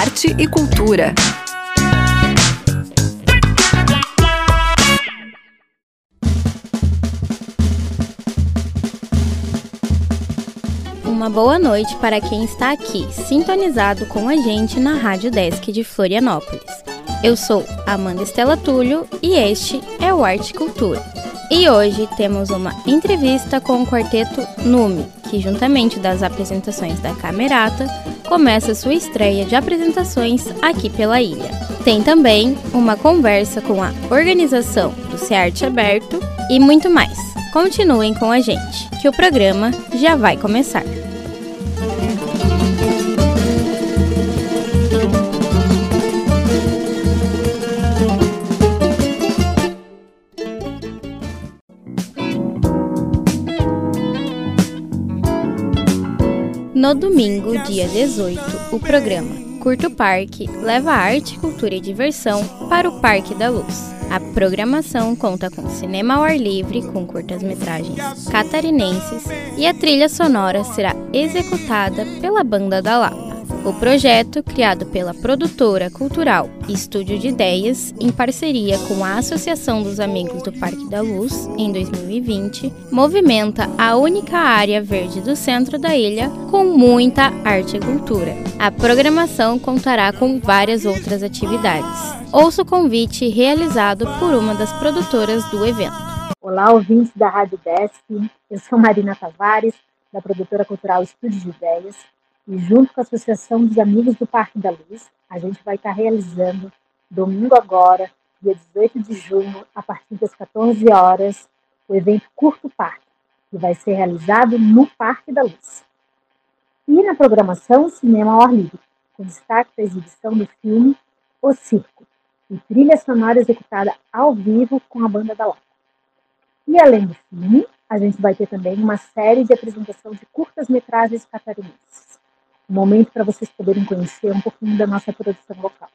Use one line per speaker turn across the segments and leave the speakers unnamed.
arte e cultura.
Uma boa noite para quem está aqui, sintonizado com a gente na Rádio Desk de Florianópolis. Eu sou Amanda Estela Túlio e este é o Arte e Cultura. E hoje temos uma entrevista com o quarteto Nume, que juntamente das apresentações da Camerata, começa sua estreia de apresentações aqui pela ilha. Tem também uma conversa com a organização do Cearte Aberto e muito mais. Continuem com a gente, que o programa já vai começar. No domingo, dia 18, o programa Curto Parque leva arte, cultura e diversão para o Parque da Luz. A programação conta com cinema ao ar livre, com curtas-metragens catarinenses e a trilha sonora será executada pela Banda da Lapa. O projeto, criado pela produtora cultural Estúdio de Ideias, em parceria com a Associação dos Amigos do Parque da Luz, em 2020, movimenta a única área verde do centro da ilha com muita arte e cultura. A programação contará com várias outras atividades. Ouça o convite realizado por uma das produtoras do evento.
Olá, ouvintes da Rádio Desk. Eu sou Marina Tavares, da produtora cultural Estúdio de Ideias e junto com a Associação dos Amigos do Parque da Luz, a gente vai estar realizando domingo agora, dia 18 de junho, a partir das 14 horas, o evento Curto Parque, que vai ser realizado no Parque da Luz. E na programação Cinema ao Ar Livre, com destaque da exibição do filme O Circo, e trilha sonora executada ao vivo com a banda da Lapa. E além do filme, a gente vai ter também uma série de apresentação de curtas-metragens catarinenses um momento para vocês poderem conhecer um pouquinho da nossa produção local.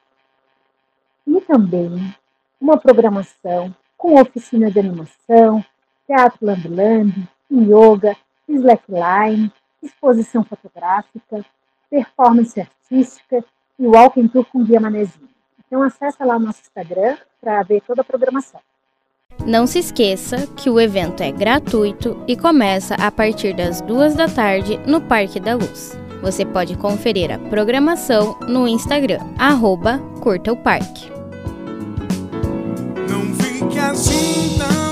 E também uma programação com oficina de animação, teatro lambi-lambi, yoga, slackline, exposição fotográfica, performance artística e walking tour com guia manezinho. Então acessa lá o nosso Instagram para ver toda a programação.
Não se esqueça que o evento é gratuito e começa a partir das duas da tarde no Parque da Luz. Você pode conferir a programação no Instagram, arroba Curta o Parque. Não fique assim também,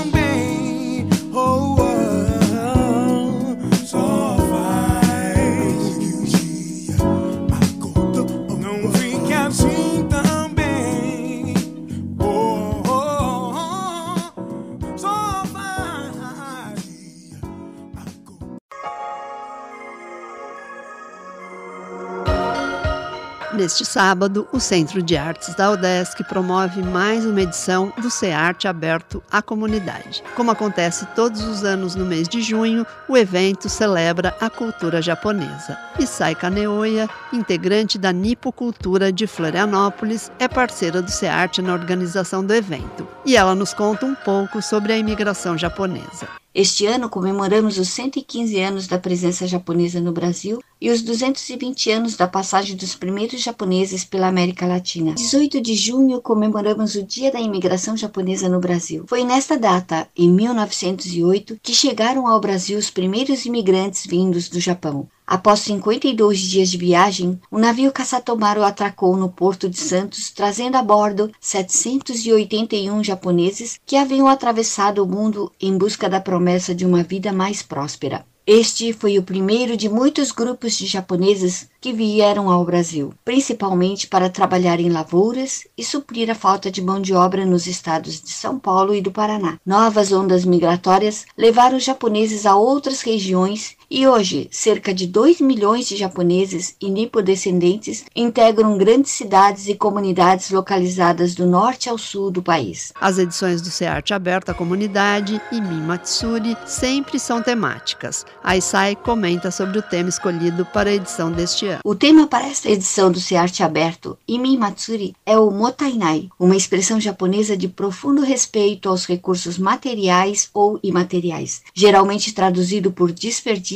Neste sábado, o Centro de Artes da UDESC promove mais uma edição do CEARTE aberto à comunidade. Como acontece todos os anos no mês de junho, o evento celebra a cultura japonesa. Isai Kaneoya, integrante da Nipocultura de Florianópolis, é parceira do CEARTE na organização do evento. E ela nos conta um pouco sobre a imigração japonesa.
Este ano comemoramos os 115 anos da presença japonesa no Brasil e os 220 anos da passagem dos primeiros japoneses pela América Latina. 18 de junho comemoramos o Dia da Imigração Japonesa no Brasil. Foi nesta data, em 1908, que chegaram ao Brasil os primeiros imigrantes vindos do Japão. Após 52 dias de viagem, o navio Kasatomaru atracou no porto de Santos, trazendo a bordo 781 japoneses que haviam atravessado o mundo em busca da promessa de uma vida mais próspera. Este foi o primeiro de muitos grupos de japoneses que vieram ao Brasil, principalmente para trabalhar em lavouras e suprir a falta de mão de obra nos estados de São Paulo e do Paraná. Novas ondas migratórias levaram os japoneses a outras regiões e hoje, cerca de 2 milhões de japoneses e nipodescendentes integram grandes cidades e comunidades localizadas do norte ao sul do país.
As edições do CEARTE Aberto à Comunidade e Mimatsuri sempre são temáticas. A Isai comenta sobre o tema escolhido para a edição deste ano.
O tema para esta edição do CEARTE Aberto, Imi Matsuri, é o Motainai, uma expressão japonesa de profundo respeito aos recursos materiais ou imateriais. Geralmente traduzido por desperdício,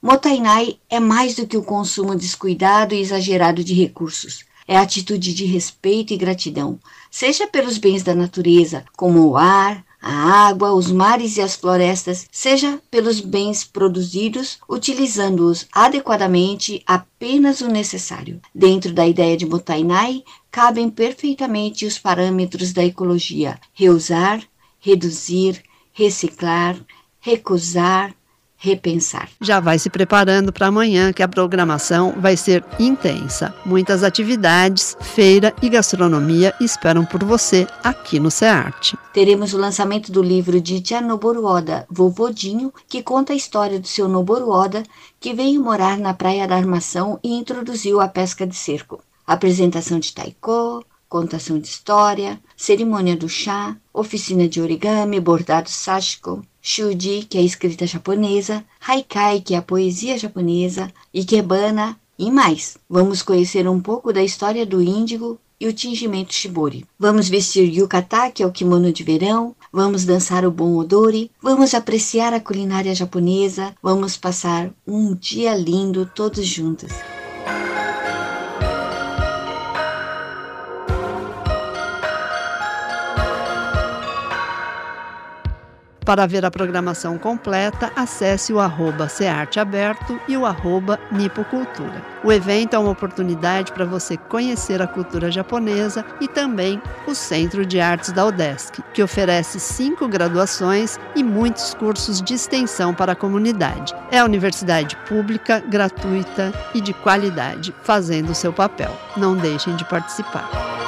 Motainai é mais do que o consumo descuidado e exagerado de recursos. é a atitude de respeito e gratidão, seja pelos bens da natureza, como o ar, a água, os mares e as florestas, seja pelos bens produzidos, utilizando-os adequadamente apenas o necessário. Dentro da ideia de Motainai, cabem perfeitamente os parâmetros da ecologia: reusar, reduzir, reciclar, recusar, repensar.
Já vai se preparando para amanhã, que a programação vai ser intensa. Muitas atividades, feira e gastronomia esperam por você aqui no CEARTE.
Teremos o lançamento do livro de Tia Noboru Oda, Vovodinho, que conta a história do seu Noboru Oda, que veio morar na Praia da Armação e introduziu a pesca de cerco. Apresentação de taiko, contação de história, cerimônia do chá, oficina de origami, bordado sashiko, Shuji, que é a escrita japonesa, Haikai, que é a poesia japonesa, Ikebana e mais. Vamos conhecer um pouco da história do índigo e o tingimento shibori. Vamos vestir yukata, que é o kimono de verão, vamos dançar o bon odori, vamos apreciar a culinária japonesa, vamos passar um dia lindo todos juntos.
Para ver a programação completa, acesse o arroba Aberto e o arroba Nipocultura. O evento é uma oportunidade para você conhecer a cultura japonesa e também o Centro de Artes da UDESC, que oferece cinco graduações e muitos cursos de extensão para a comunidade. É a universidade pública, gratuita e de qualidade, fazendo o seu papel. Não deixem de participar.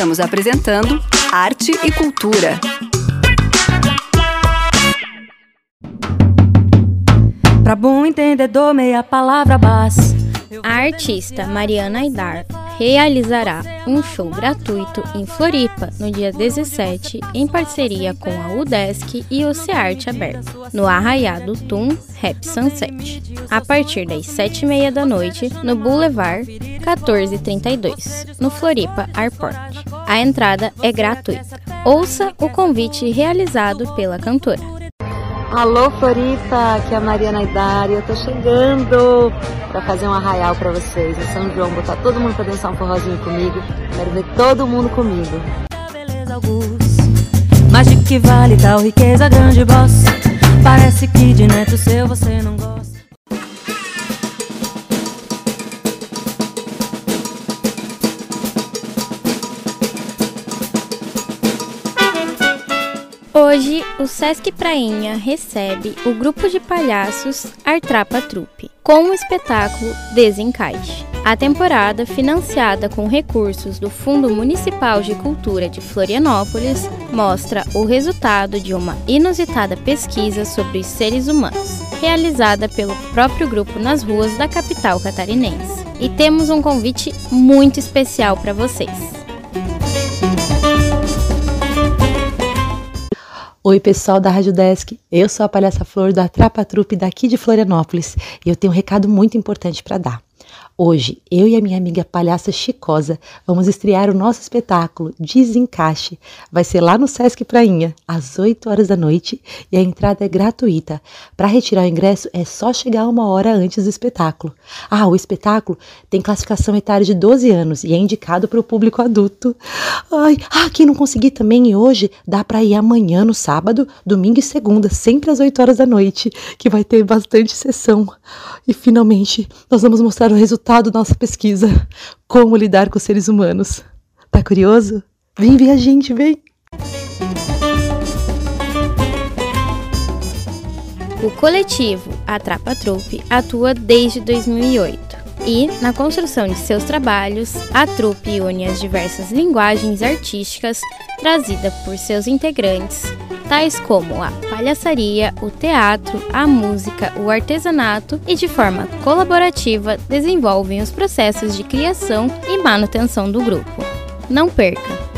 Estamos apresentando Arte e Cultura.
Para bom entendedor, meia palavra basta.
A artista Mariana Aidar realizará um show gratuito em Floripa no dia 17, em parceria com a UDESC e o Cearte Aberto, no Arraiado Tum Rap Sunset, a partir das 7h30 da noite, no Boulevard 1432, no Floripa Airport. A entrada é gratuita. Ouça o convite realizado pela cantora.
Alô Floripa, aqui é a Mariana Idari, eu tô chegando para fazer um arraial para vocês em São João, botar todo mundo para dançar um forrozinho comigo, quero ver todo mundo comigo.
Mas de que vale tal riqueza, grande boss? Parece que de neto seu você não gosta.
Hoje, o Sesc Prainha recebe o grupo de palhaços Artrapa Trupe com o espetáculo Desencaixe. A temporada, financiada com recursos do Fundo Municipal de Cultura de Florianópolis, mostra o resultado de uma inusitada pesquisa sobre os seres humanos, realizada pelo próprio grupo nas ruas da capital catarinense. E temos um convite muito especial para vocês.
Oi, pessoal da Rádio Desk. Eu sou a Palhaça Flor da Trapa Trupe daqui de Florianópolis e eu tenho um recado muito importante para dar. Hoje, eu e a minha amiga palhaça Chicosa vamos estrear o nosso espetáculo Desencaixe. Vai ser lá no Sesc Prainha, às 8 horas da noite, e a entrada é gratuita. Para retirar o ingresso é só chegar uma hora antes do espetáculo. Ah, o espetáculo tem classificação etária de 12 anos e é indicado para o público adulto. Ai, ah, quem não conseguir também hoje, dá para ir amanhã no sábado, domingo e segunda, sempre às 8 horas da noite, que vai ter bastante sessão. E finalmente, nós vamos mostrar o resultado resultado da nossa pesquisa: como lidar com os seres humanos. Tá curioso? Vem ver a gente, vem!
O coletivo Atrapa Trupe atua desde 2008 e, na construção de seus trabalhos, a trupe une as diversas linguagens artísticas trazidas por seus integrantes tais como a palhaçaria, o teatro, a música, o artesanato e, de forma colaborativa, desenvolvem os processos de criação e manutenção do grupo. Não perca!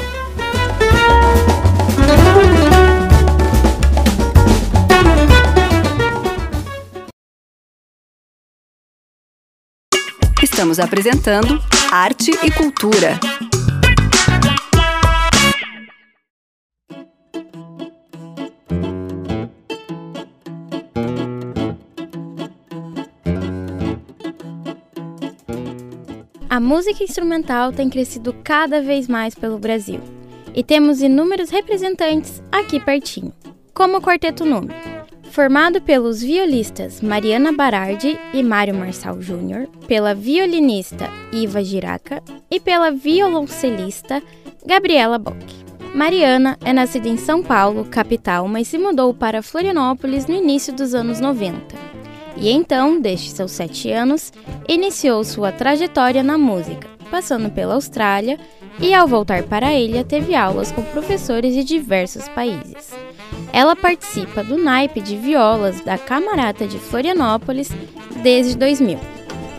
Estamos apresentando Arte e Cultura.
A música instrumental tem crescido cada vez mais pelo Brasil e temos inúmeros representantes aqui pertinho, como o Quarteto Número formado pelos violistas Mariana Barardi e Mário Marçal Júnior, pela violinista Iva Giraca e pela violoncelista Gabriela Bock. Mariana é nascida em São Paulo, capital, mas se mudou para Florianópolis no início dos anos 90. E então, desde seus sete anos, iniciou sua trajetória na música, passando pela Austrália e, ao voltar para a ilha, teve aulas com professores de diversos países. Ela participa do naipe de violas da Camarata de Florianópolis desde 2000,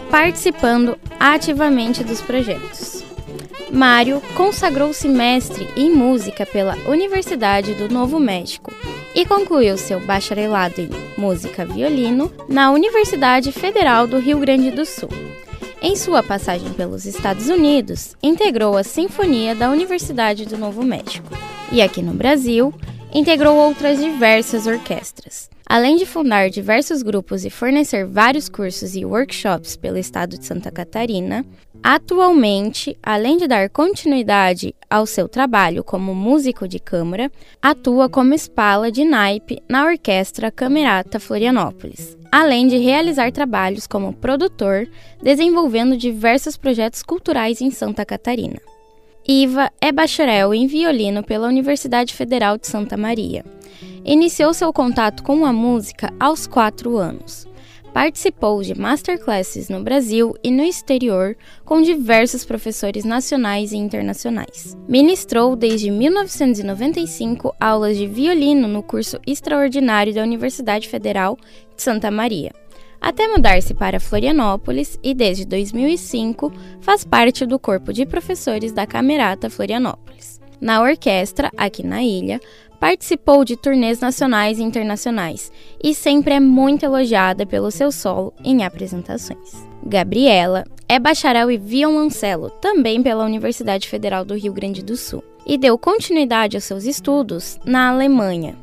participando ativamente dos projetos. Mário consagrou-se mestre em música pela Universidade do Novo México e concluiu seu bacharelado em música violino na Universidade Federal do Rio Grande do Sul. Em sua passagem pelos Estados Unidos, integrou a Sinfonia da Universidade do Novo México. E aqui no Brasil, integrou outras diversas orquestras. Além de fundar diversos grupos e fornecer vários cursos e workshops pelo estado de Santa Catarina, atualmente, além de dar continuidade ao seu trabalho como músico de câmara, atua como espala de naipe na Orquestra Camerata Florianópolis, além de realizar trabalhos como produtor, desenvolvendo diversos projetos culturais em Santa Catarina. Iva é bacharel em violino pela Universidade Federal de Santa Maria. Iniciou seu contato com a música aos quatro anos. Participou de masterclasses no Brasil e no exterior com diversos professores nacionais e internacionais. Ministrou desde 1995 aulas de violino no curso extraordinário da Universidade Federal de Santa Maria até mudar-se para Florianópolis e desde 2005 faz parte do corpo de professores da Camerata Florianópolis. Na orquestra, aqui na ilha, participou de turnês nacionais e internacionais e sempre é muito elogiada pelo seu solo em apresentações. Gabriela é bacharel em violoncelo, também pela Universidade Federal do Rio Grande do Sul, e deu continuidade aos seus estudos na Alemanha,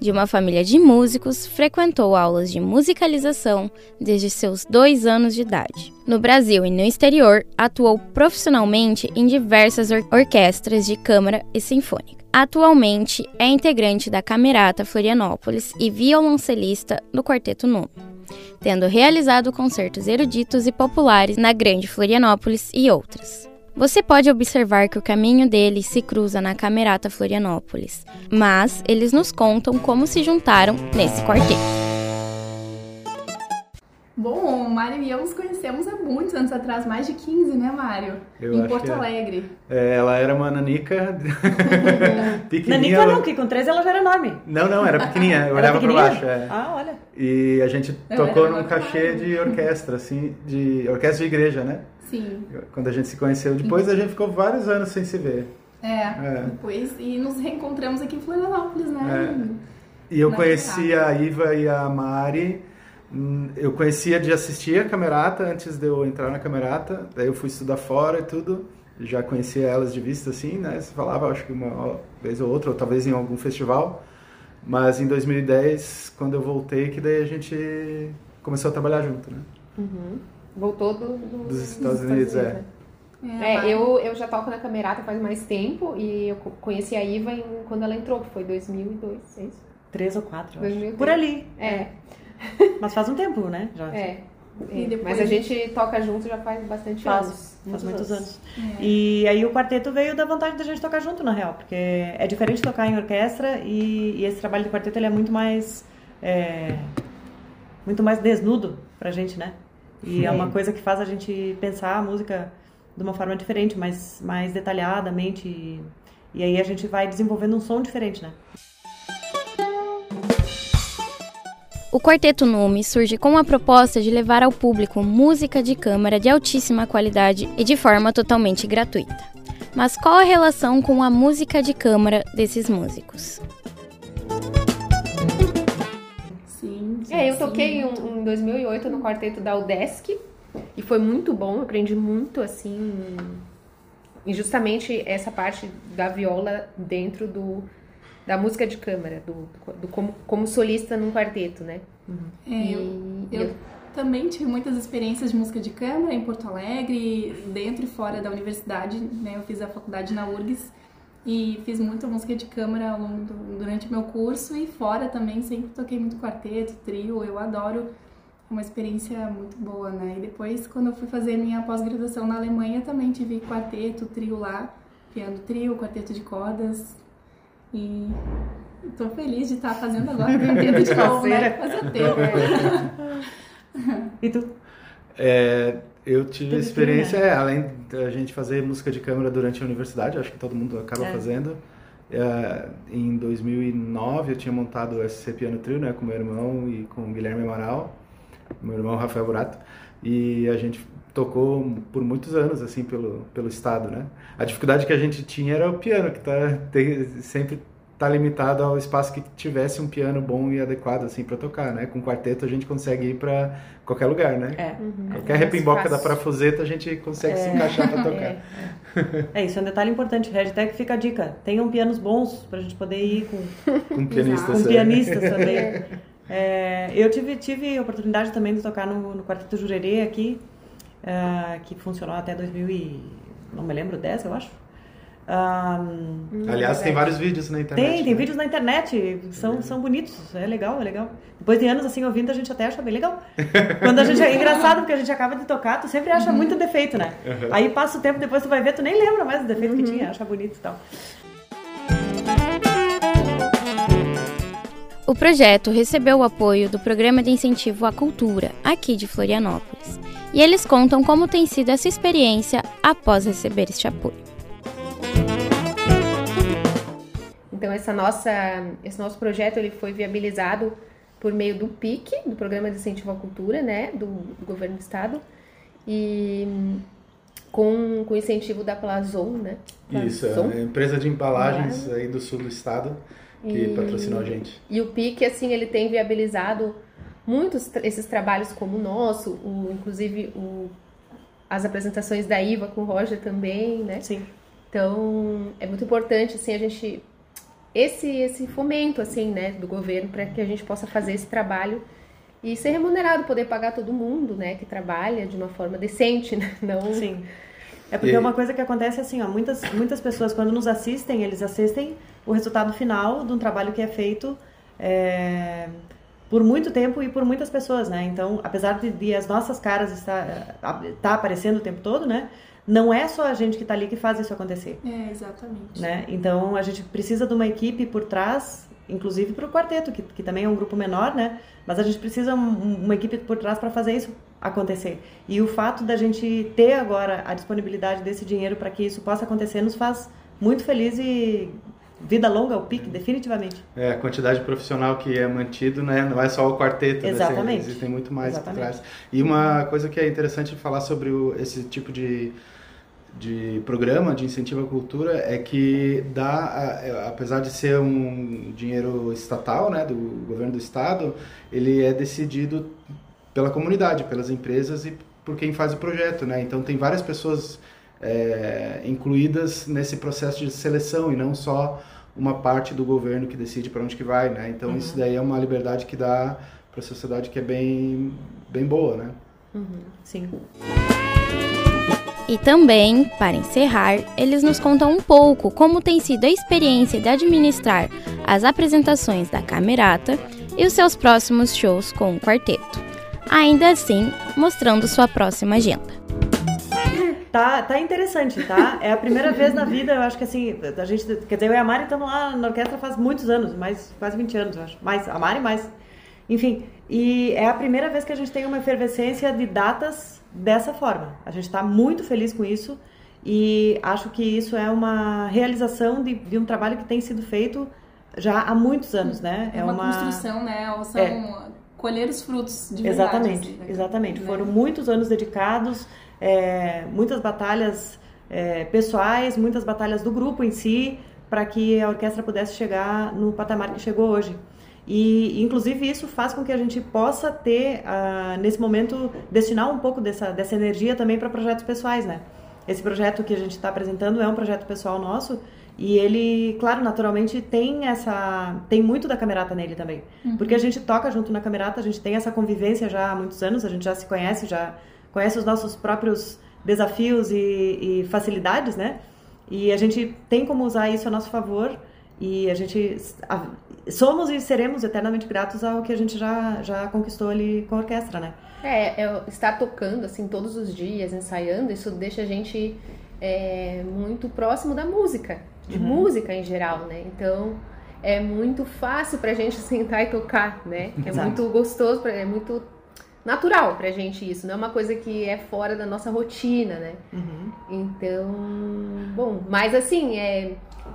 de uma família de músicos, frequentou aulas de musicalização desde seus dois anos de idade. No Brasil e no exterior, atuou profissionalmente em diversas or orquestras de câmara e sinfônica. Atualmente é integrante da Camerata Florianópolis e violoncelista do Quarteto Nuno, tendo realizado concertos eruditos e populares na Grande Florianópolis e outras. Você pode observar que o caminho deles se cruza na Camerata Florianópolis, mas eles nos contam como se juntaram nesse quarteto.
Bom, o Mário e eu nos conhecemos há muitos anos atrás, mais de 15, né, Mário?
Eu
em
acho
Porto
que é.
Alegre.
É, ela era uma nanica pequenininha.
Nanica
ela-
não, que com 13 ela já era enorme.
Não, não, era pequenininha, eu
Era
olhava pra baixo. é.
Ah, olha.
E a gente
Não,
tocou num cachê de orquestra, assim, de orquestra de igreja, né?
Sim.
Quando a gente se conheceu. Depois a gente ficou vários anos sem se ver.
É,
É.
depois. E nos reencontramos aqui em Florianópolis, né?
E eu
Na
conheci
Camerata.
a Iva e a Mari. hum, Eu conhecia de assistir a Camerata antes de eu entrar na Camerata. Daí eu fui estudar fora e tudo. Já conhecia elas de vista, assim, né? Você falava, acho que uma vez ou outra, ou talvez em algum festival. Mas em 2010, quando eu voltei, que daí a gente começou a trabalhar junto, né?
Uhum. Voltou do, do-
Dos Estados Unidos, é.
né? É, eu, eu já toco na Camerata faz mais tempo e eu co- conheci a Iva em- quando ela entrou, que foi 2002, é isso?
Três ou quatro, eu acho.
2003.
Por ali.
É,
Mas faz um tempo, né? Já.
é. É, Mas a gente toca junto já faz bastante
Faz,
anos.
faz muitos anos. E aí o quarteto veio da vontade da gente tocar junto, na real, porque é diferente tocar em orquestra e, e esse trabalho de quarteto ele é muito mais é, muito mais desnudo pra gente, né? E é uma coisa que faz a gente pensar a música de uma forma diferente, mais, mais detalhadamente e, e aí a gente vai desenvolvendo um som diferente, né?
O Quarteto Nume surge com a proposta de levar ao público música de câmara de altíssima qualidade e de forma totalmente gratuita. Mas qual a relação com a música de câmara desses músicos?
É, eu
sim.
toquei um- em 2008 no quarteto da Udesc e foi muito bom, eu aprendi muito assim, e justamente essa parte da viola dentro do da música de câmara, do, do como, como solista num quarteto, né?
É, eu,
E-
eu também tive muitas experiências de música de câmara em Porto Alegre, dentro e fora da universidade, né? Eu fiz a faculdade na URGS e fiz muita música de câmara ao longo do, durante o meu curso e fora também sempre toquei muito quarteto, trio, eu adoro. É uma experiência muito boa, né? E depois, quando eu fui fazer minha pós-graduação na Alemanha, também tive quarteto, trio lá, piano trio, quarteto de cordas. E estou feliz de estar fazendo agora quarteto de novo, né? Fazia tempo.
e tu?
É, eu tive Tudo experiência, é, além da gente fazer música de câmara durante a universidade, acho que todo mundo acaba é. fazendo. É, em 2009 eu tinha montado o SC Piano Trio, né, com meu irmão e com o Guilherme Amaral, meu irmão Rafael Burato, e a gente tocou por muitos anos assim pelo pelo estado, né? A dificuldade que a gente tinha era o piano, que tá tem, sempre tá limitado ao espaço que tivesse um piano bom e adequado assim para tocar, né? Com quarteto a gente consegue ir para qualquer lugar, né?
É.
Uhum. Qualquer é repimboca da parafuseta a gente consegue é. se encaixar para tocar. É.
é. isso é um detalhe importante, Red até que fica a dica. Tenham pianos bons para a gente poder ir com
com pianistas,
com pianistas também. É, eu tive tive a oportunidade também de tocar no, no quarteto Jurerê aqui, uh, que funcionou até 2000 e não me lembro 10, eu acho.
Um, Aliás, tem vários vídeos na internet.
Tem, tem né? vídeos na internet, são, são bonitos, é legal, é legal. Depois de anos assim ouvindo, a gente até acha bem legal. Quando a gente é engraçado, porque a gente acaba de tocar, tu sempre acha uhum. muito defeito, né? Uhum. Aí passa o tempo, depois tu vai ver, tu nem lembra mais do defeito uhum. que tinha, acha bonito e tal.
O projeto recebeu o apoio do Programa de Incentivo à Cultura, aqui de Florianópolis. E eles contam como tem sido essa experiência após receber este apoio.
Então essa nossa, esse nosso projeto ele foi viabilizado por meio do PIC, do Programa de Incentivo à Cultura, né, do, do governo do estado, e com, com incentivo da Plazon, né?
Plazon. Isso, é empresa de embalagens aí do sul do estado que e, patrocinou a gente.
E o PIC, assim, ele tem viabilizado muitos esses trabalhos como o nosso, o, inclusive o, as apresentações da IVA com o Roger também, né?
Sim.
Então, é muito importante, assim, a gente esse esse fomento assim, né, do governo para que a gente possa fazer esse trabalho e ser remunerado, poder pagar todo mundo, né, que trabalha de uma forma decente, né? Não
Sim. É porque e... é uma coisa que acontece assim, ó, muitas muitas pessoas quando nos assistem, eles assistem o resultado final de um trabalho que é feito é, por muito tempo e por muitas pessoas, né? Então, apesar de, de as nossas caras estar tá aparecendo o tempo todo, né? Não é só a gente que está ali que faz isso acontecer.
É, exatamente.
Né? Então, a gente precisa de uma equipe por trás, inclusive para o quarteto, que, que também é um grupo menor, né? Mas a gente precisa um, uma equipe por trás para fazer isso acontecer. E o fato da gente ter agora a disponibilidade desse dinheiro para que isso possa acontecer nos faz muito feliz e vida longa ao pique, definitivamente.
É, a quantidade profissional que é mantido, né? Não é só o quarteto,
né? Exatamente.
Né? Existem muito mais Exatamente. por trás. E uma coisa que é interessante falar sobre o, esse tipo de de programa de incentivo à cultura é que dá, é, apesar de ser um dinheiro estatal, né, do governo do estado, ele é decidido pela comunidade, pelas empresas e por quem faz o projeto, né? Então tem várias pessoas é, incluídas nesse processo de seleção e não só uma parte do governo que decide para onde que vai, né? Então uhum. isso daí é uma liberdade que dá para a sociedade que é bem bem boa, né?
Uhum. Sim.
E também, para encerrar, eles nos contam um pouco como tem sido a experiência de administrar as apresentações da Camerata e os seus próximos shows com o quarteto. Ainda assim, mostrando sua próxima agenda.
Tá, tá interessante, tá? É a primeira vez na vida, eu acho que assim, a gente, quer dizer, eu e a Mari estamos lá na orquestra faz muitos anos, mais quase 20 anos, eu acho. Mais, a Mari mais. Enfim, e é a primeira vez que a gente tem uma efervescência de datas dessa forma. A gente está muito feliz com isso e acho que isso é uma realização de, de, um trabalho que tem sido feito já há muitos anos, né?
É, é uma, uma, construção, né? São é. colher os frutos de
Exatamente,
verdade, assim,
exatamente. Né? Foram muitos anos dedicados, é, muitas batalhas é, pessoais, muitas batalhas do grupo em si, para que a orquestra pudesse chegar no patamar que chegou hoje. E, inclusive, isso faz com que a gente possa ter, uh, nesse momento, destinar um pouco dessa, dessa energia também para projetos pessoais, né? Esse projeto que a gente está apresentando é um projeto pessoal nosso E ele, claro, naturalmente tem essa. tem muito da camerata nele também.
Uhum.
Porque a gente toca junto na camerata, a gente tem essa convivência já há muitos anos, a gente já se conhece, já conhece os nossos próprios desafios e, e facilidades, né? E a gente tem como usar isso a nosso favor e a gente a, somos e seremos eternamente gratos ao que a gente já, já conquistou ali com a orquestra, né?
É, é, estar tocando assim todos os dias, ensaiando, isso deixa a gente é, muito próximo da música, de
Uhum.
música em geral, né? Então é muito fácil pra gente sentar e tocar, né? É
Exato.
muito gostoso, pra- é muito natural pra gente isso, não é uma coisa que é fora da nossa rotina, né?
Uhum.
Então, bom, mas assim, é,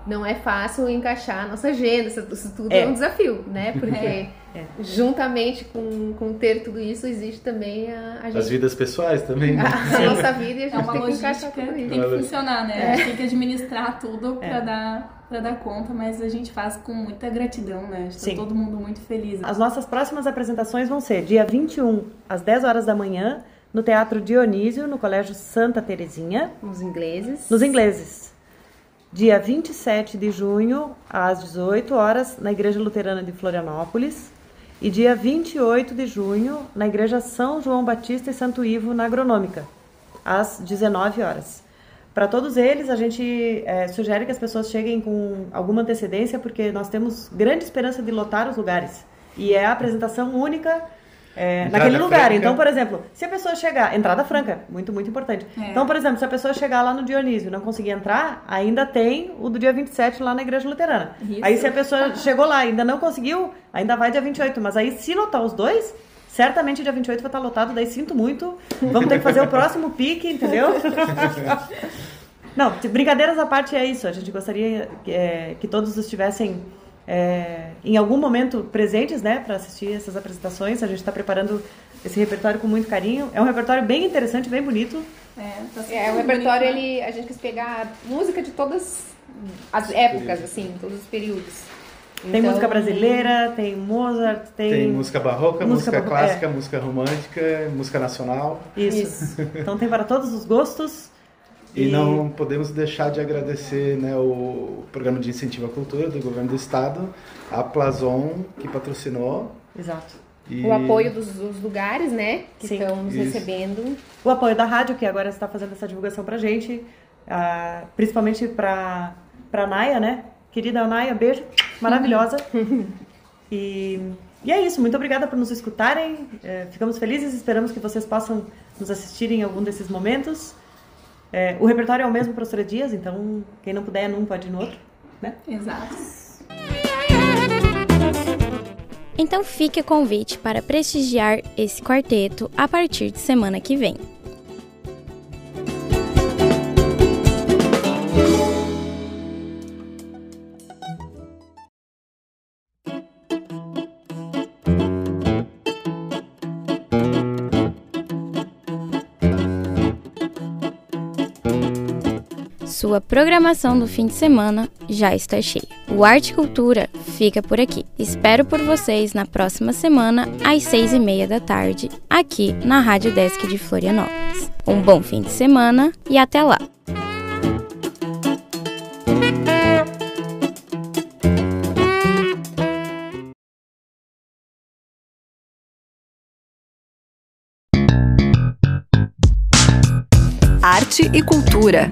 não é fácil encaixar a nossa agenda, isso, tudo é.
É.
um desafio, né? Porque
É.
juntamente com, com ter tudo isso, existe também a, a
As
gente
vidas pessoais também. né?
a nossa vida e a gente
É uma
tem que encaixar tudo
tem
isso.
que funcionar, né?
É.
A gente tem que administrar tudo pra,
É.
dar, pra dar conta, mas a gente faz com muita gratidão, né? Está
Sim.
todo mundo muito feliz.
As nossas próximas apresentações vão ser dia 21, às 10 horas da manhã, no Teatro Dionísio, no Colégio Santa Terezinha,
Os ingleses.
nos ingleses. Dia 27 de junho, às 18 horas, na Igreja Luterana de Florianópolis. E dia 28 de junho, na Igreja São João Batista e Santo Ivo, na Agronômica, às 19 horas. Para todos eles, a gente eh, sugere que as pessoas cheguem com alguma antecedência, porque nós temos grande esperança de lotar os lugares. E é a apresentação única
Entrada
naquele lugar.
franca.
Então, por exemplo, se a pessoa chegar. Entrada franca, muito, muito importante.
É.
Então, por exemplo, se a pessoa chegar lá no Dionísio e não conseguir entrar, ainda tem o do dia 27 lá na Igreja Luterana.
Isso.
Aí, se a pessoa chegou lá e ainda não conseguiu, ainda vai dia 28. Mas aí, se lotar os dois, certamente dia 28 vai estar lotado. Daí, sinto muito. Vamos ter que fazer o próximo pique, entendeu? Não, de- brincadeiras à parte é isso. A gente gostaria que, é, que todos estivessem é, em algum momento presentes, né, para assistir essas apresentações. A gente está preparando esse repertório com muito carinho. É um repertório bem interessante, bem bonito.
É, tá
É, o repertório,
bonito, né?
ele, a gente quis pegar música de todas as épocas, assim, todos os períodos.
Tem
Então,
música brasileira, tem Mozart, tem,
Tem música barroca,
Música
música,
barro-
clássica, música romântica, música nacional.
Isso. Então tem para todos os gostos.
E, não podemos deixar de agradecer né, o Programa de Incentivo à Cultura do Governo do Estado, a Plazon, que patrocinou.
Exato.
E-
O apoio dos, dos lugares, né, que
Sim.
estão nos
Isso.
recebendo.
O apoio da rádio, que agora está fazendo essa divulgação pra gente, ah, principalmente pra, pra Naya, né? Querida Naya, beijo, maravilhosa. e, e é isso, muito obrigada por nos escutarem. Eh, ficamos felizes, esperamos que vocês possam nos assistir em algum desses momentos. Eh, o repertório é o mesmo para os três dias, então quem não puder num pode ir no outro, né?
Exato.
Então fique o convite para prestigiar esse quarteto a partir de semana que vem. Sua programação do fim de semana já está cheia. O Arte Cultura fica por aqui. Espero por vocês na próxima semana, às seis e meia da tarde, aqui na Rádio Desk de Florianópolis. Um bom fim de semana e até lá!
Arte e cultura.